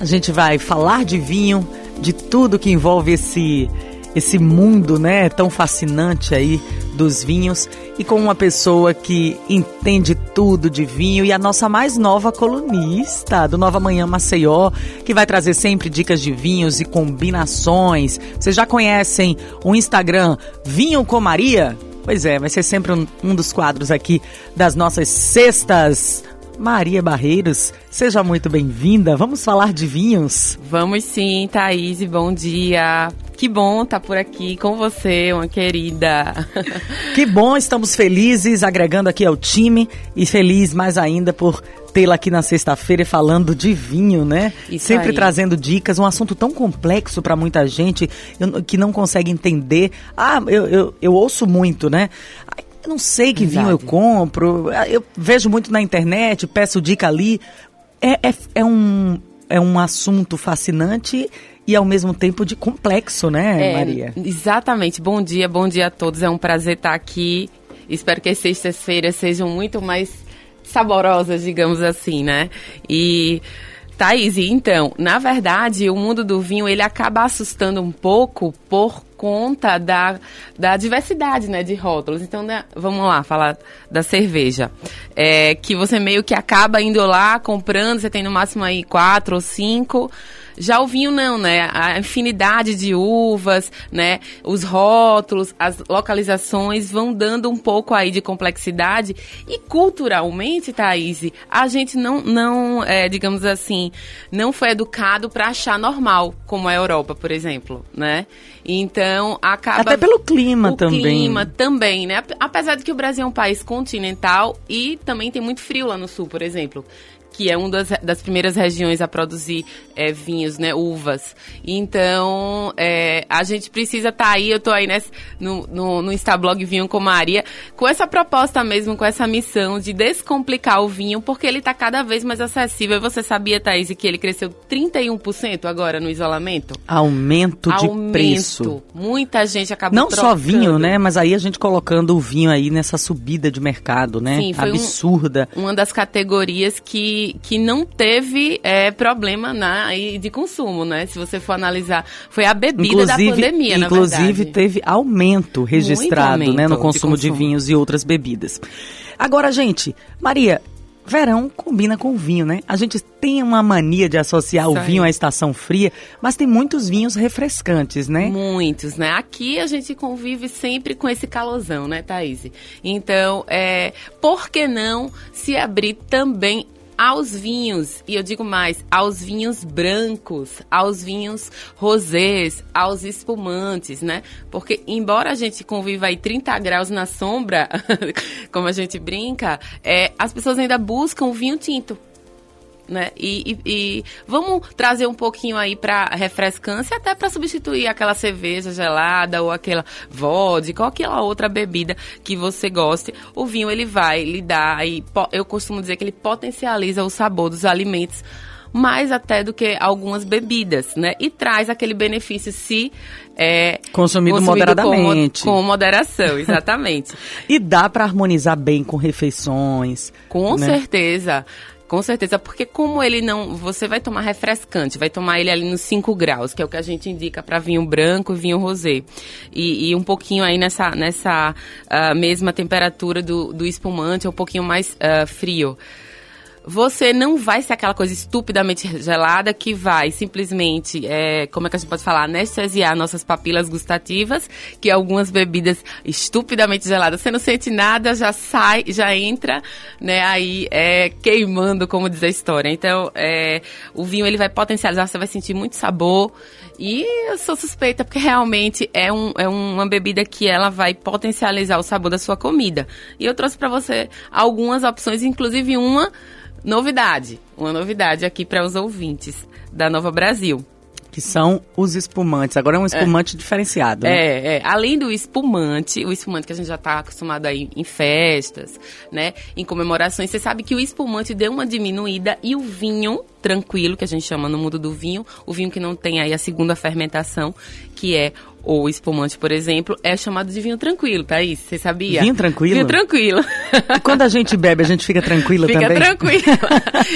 A gente vai falar de vinho, de tudo que envolve esse esse mundo, né, tão fascinante aí dos vinhos e com uma pessoa que entende tudo de vinho e a nossa mais nova colunista do Nova Manhã Maceió, que vai trazer sempre dicas de vinhos e combinações. Vocês já conhecem o Instagram Vinho com Maria? Pois é, vai ser sempre um, um dos quadros aqui das nossas sextas Maria Barreiros, seja muito bem-vinda. Vamos falar de vinhos? Vamos sim, Thaís, bom dia. Que bom estar tá por aqui com você, uma querida. Que bom, estamos felizes, agregando aqui ao time e feliz mais ainda por tê-la aqui na sexta-feira falando de vinho, né? Isso Sempre aí. trazendo dicas, um assunto tão complexo para muita gente que não consegue entender. Ah, eu, eu, eu ouço muito, né? Eu não sei que vinho eu compro. Eu vejo muito na internet, peço dica ali. É, é, é, um, é um assunto fascinante e ao mesmo tempo de complexo, né, é, Maria? Exatamente. Bom dia, bom dia a todos. É um prazer estar aqui. Espero que as sextas-feiras sejam muito mais saborosas, digamos assim, né? E Thaís, então, na verdade, o mundo do vinho ele acaba assustando um pouco por conta da, da diversidade né, de rótulos. Então, né, vamos lá, falar da cerveja. É, que você meio que acaba indo lá comprando, você tem no máximo aí quatro ou cinco. Já o vinho não, né? A infinidade de uvas, né? Os rótulos, as localizações vão dando um pouco aí de complexidade e culturalmente, Thaís, a gente não, não é, digamos assim, não foi educado para achar normal, como a Europa, por exemplo, né? Então, acaba... Até pelo clima o também. clima também, né? Apesar de que o Brasil é um país continental e também tem muito frio lá no sul, por exemplo que é uma das, das primeiras regiões a produzir é, vinhos, né, uvas. Então, é, a gente precisa estar tá aí, eu estou aí nesse, no, no, no Instablog Vinho com Maria, com essa proposta mesmo, com essa missão de descomplicar o vinho, porque ele está cada vez mais acessível. Você sabia, Thaís, que ele cresceu 31% agora no isolamento? Aumento de Aumento. preço. Muita gente acabou Não trocando. só vinho, né, mas aí a gente colocando o vinho aí nessa subida de mercado, né, Sim, absurda. Um, uma das categorias que que, não teve é, problema na, de consumo, né? Se você for analisar, foi a bebida inclusive, da pandemia, Inclusive teve aumento registrado aumento né, no consumo, de, consumo de vinhos e outras bebidas. Agora, gente, Maria, verão combina com vinho, né? A gente tem uma mania de associar o vinho à estação fria, mas tem muitos vinhos refrescantes, né? Muitos, né? Aqui a gente convive sempre com esse calosão, né, Thaís? Então, é, por que não se abrir também aos vinhos, e eu digo mais, aos vinhos brancos, aos vinhos rosés, aos espumantes, né? Porque embora a gente conviva aí 30 graus na sombra, como a gente brinca, é, as pessoas ainda buscam vinho tinto né? E, e, e, vamos trazer um pouquinho aí para refrescância, até para substituir aquela cerveja gelada ou aquela vodka ou aquela outra bebida que você goste. O vinho ele vai lhe dar, e eu costumo dizer que ele potencializa o sabor dos alimentos mais até do que algumas bebidas, né? E traz aquele benefício se é, consumido, consumido moderadamente. Com, com moderação, exatamente. e dá para harmonizar bem com refeições. Com né? certeza. Com certeza, porque como ele não. Você vai tomar refrescante, vai tomar ele ali nos 5 graus, que é o que a gente indica para vinho branco e vinho rosé. E, e, um pouquinho aí nessa, nessa uh, mesma temperatura do, do espumante, um pouquinho mais uh, frio você não vai ser aquela coisa estupidamente gelada que vai simplesmente, é, como é que a gente pode falar, anestesiar nossas papilas gustativas, que algumas bebidas estupidamente geladas, você não sente nada, já sai, já entra, né, aí é, queimando, como diz a história. Então, é, o vinho ele vai potencializar, você vai sentir muito sabor. E eu sou suspeita porque realmente é, um, é uma bebida que ela vai potencializar o sabor da sua comida. E eu trouxe para você algumas opções, inclusive uma Novidade, uma novidade aqui para os ouvintes da Nova Brasil. Que são os espumantes. Agora é um espumante é. diferenciado. Né? É, é, além do espumante, o espumante que a gente já está acostumado aí em festas, né? Em comemorações, você sabe que o espumante deu uma diminuída e o vinho tranquilo, que a gente chama no mundo do vinho, o vinho que não tem aí a segunda fermentação, que é o espumante, por exemplo, é chamado de vinho tranquilo, Thaís, você sabia? Vinho tranquilo? Vinho tranquilo. E quando a gente bebe, a gente fica tranquilo fica também? Fica tranquilo.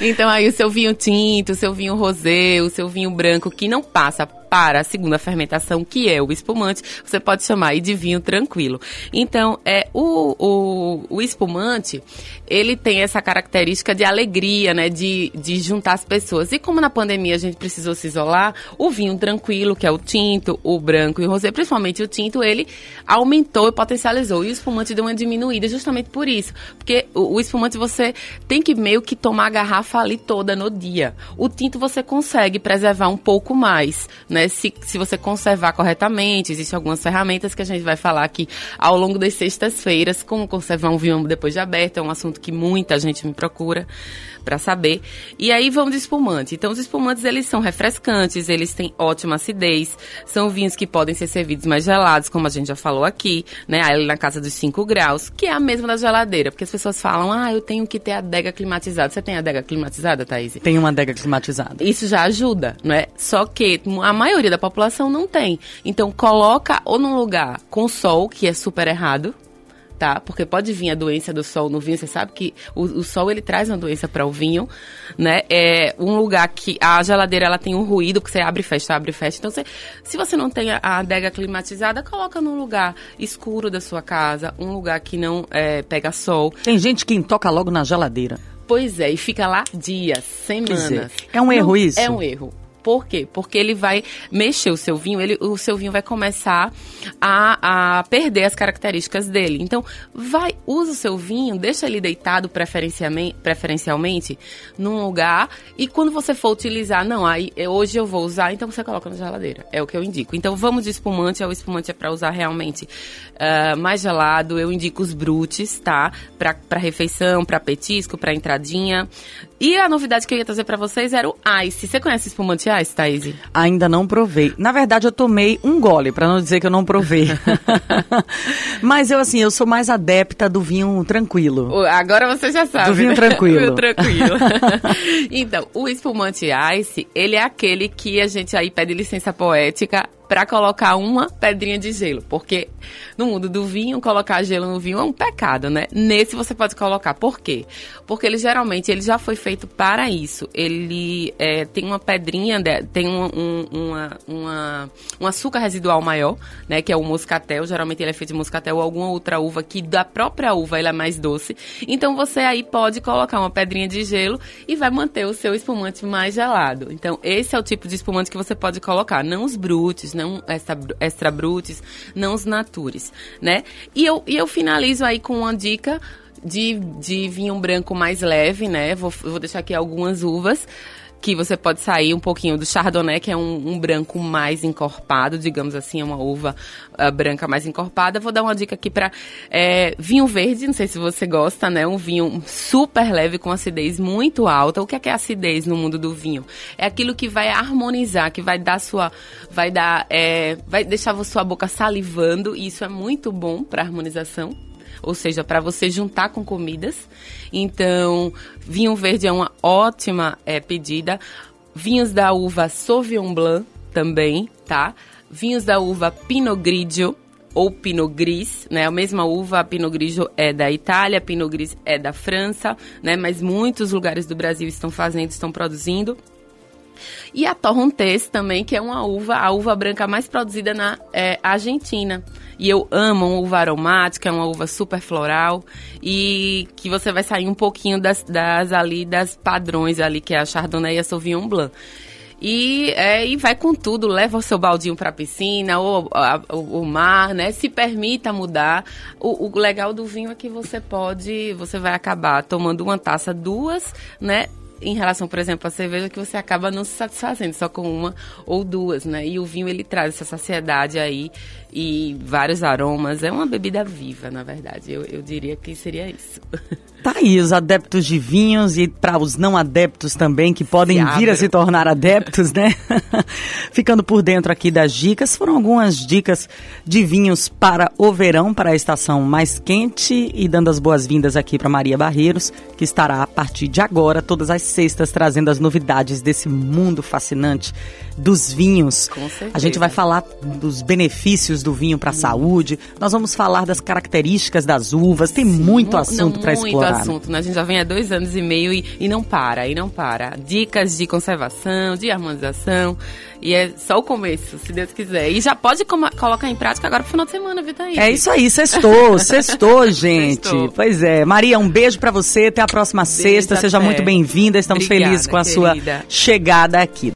então aí o seu vinho tinto, o seu vinho rosé, o seu vinho branco, que não passa para a segunda fermentação, que é o espumante, você pode chamar aí de vinho tranquilo. Então, é o, o, o espumante, ele tem essa característica de alegria, né, de, de juntar as pessoas. E como na pandemia a gente precisou se isolar, o vinho tranquilo, que é o tinto, o branco e o rosé, principalmente o tinto, ele aumentou e potencializou. E o espumante deu uma diminuída justamente por isso. Porque o, o espumante você tem que meio que tomar a garrafa ali toda no dia. O tinto você consegue preservar um pouco mais, né? Se, se você conservar corretamente, existem algumas ferramentas que a gente vai falar aqui ao longo das sextas-feiras, como conservar um vinho depois de aberto, é um assunto que muita gente me procura para saber. E aí vamos de espumante. Então os espumantes eles são refrescantes, eles têm ótima acidez, são vinhos que podem ser servidos mais gelados, como a gente já falou aqui, né? Ali na casa dos 5 graus, que é a mesma da geladeira, porque as pessoas falam: "Ah, eu tenho que ter a adega climatizada". Você tem adega climatizada, Thaís? Tem uma adega climatizada. Isso já ajuda, não é? Só que a maioria da população não tem. Então coloca ou num lugar com sol, que é super errado, tá? Porque pode vir a doença do sol no vinho. Você sabe que o, o sol ele traz uma doença para o vinho, né? É um lugar que a geladeira ela tem um ruído porque você abre e fecha, abre e fecha. Então, você, se você não tem a, adega climatizada, coloca num lugar escuro da sua casa, um lugar que não é, pega sol. Tem gente que toca logo na geladeira. Pois é, e fica lá dias, semanas. É um erro não, isso? É um erro. Por quê? Porque ele vai mexer o seu vinho, ele, o seu vinho vai começar a, a perder as características dele. Então, vai, usa o seu vinho, deixa ele deitado preferencialmente, preferencialmente num lugar e quando você for utilizar, não, aí hoje eu vou usar, então você coloca na geladeira. É o que eu indico. Então, vamos de espumante, o espumante é para usar realmente uh, mais gelado. Eu indico os brutes, tá? Para refeição, para petisco, para entradinha. E a novidade que eu ia trazer para vocês era o ice. Você conhece espumante ice, Thaís? Ainda não provei. Na verdade, eu tomei um gole, para não dizer que eu não provei. Mas eu, assim, eu sou mais adepta do vinho tranquilo. Agora você já sabe. Do vinho né? tranquilo. vinho tranquilo. então, o espumante ice, ele é aquele que a gente aí pede licença poética para colocar uma pedrinha de gelo, porque no mundo do vinho colocar gelo no vinho é um pecado, né? Nesse você pode colocar. Por quê? Porque ele geralmente ele já foi feito para isso. Ele é, tem uma pedrinha, tem um, um, uma, uma, um açúcar residual maior, né? Que é o moscatel. Geralmente ele é feito de moscatel ou alguma outra uva que da própria uva ele é mais doce. Então você aí pode colocar uma pedrinha de gelo e vai manter o seu espumante mais gelado. Então esse é o tipo de espumante que você pode colocar, não os brutes, não extra, extra brutis, não os né? E eu, e eu finalizo aí com uma dica de, de vinho branco mais leve, né? Vou, vou deixar aqui algumas uvas que você pode sair um pouquinho do Chardonnay, que é um, um branco mais encorpado, digamos assim, é uma uva uh, branca mais encorpada. Vou dar uma dica aqui para é, vinho verde, não sei se você gosta, né? Um vinho super leve com acidez muito alta. O que é, que é acidez no mundo do vinho? É aquilo que vai harmonizar, que vai dar sua, vai dar, é, vai deixar sua boca salivando. E isso é muito bom para harmonização ou seja, para você juntar com comidas. Então, vinho verde é uma ótima é, pedida. Vinhos da uva Sauvignon Blanc também, tá? Vinhos da uva Pinot Grigio ou Pinot Gris, né? A mesma uva, Pinot Grigio é da Itália, Pinot Gris é da França, né? Mas muitos lugares do Brasil estão fazendo, estão produzindo. E a Torrontés também, que é uma uva, a uva branca mais produzida na é, Argentina. E eu amo uma uva aromática, é uma uva super floral e que você vai sair um pouquinho das, das ali das padrões ali que é a Chardonnay e a Sauvignon Blanc. E, é, e vai com tudo, leva o seu baldinho para a piscina ou o, o, mar, né? Se permita mudar. O, o legal do vinho é que você pode, você vai acabar tomando uma taça, duas, né? Em relação, por exemplo, à cerveja, que você acaba não se satisfazendo só com uma ou duas, né? E o vinho, ele traz essa saciedade aí e vários aromas. É uma bebida viva, na verdade. Eu, eu diria que seria isso. Tá aí, os adeptos de vinhos e para os não adeptos também, que podem vir a se tornar adeptos, né? Ficando por dentro aqui das dicas, foram algumas dicas de vinhos para o verão, para a estação mais quente e dando as boas-vindas aqui para Maria Barreiros, que estará a partir de agora, todas as sextas, trazendo as novidades desse mundo fascinante dos vinhos. Com certeza. A gente vai falar dos benefícios do vinho para a saúde, nós vamos falar das características das uvas, tem muito assunto para explorar. Assunto, né? A gente já vem há dois anos e meio e, e não para, e não para. Dicas de conservação, de harmonização. E é só o começo, se Deus quiser. E já pode colocar em prática agora pro final de semana, viu, Thaís? É isso aí, sextou, sextou, gente. Sextou. Pois é. Maria, um beijo para você, até a próxima beijo sexta. Até. Seja muito bem-vinda, estamos Obrigada, felizes com a querida. sua chegada aqui.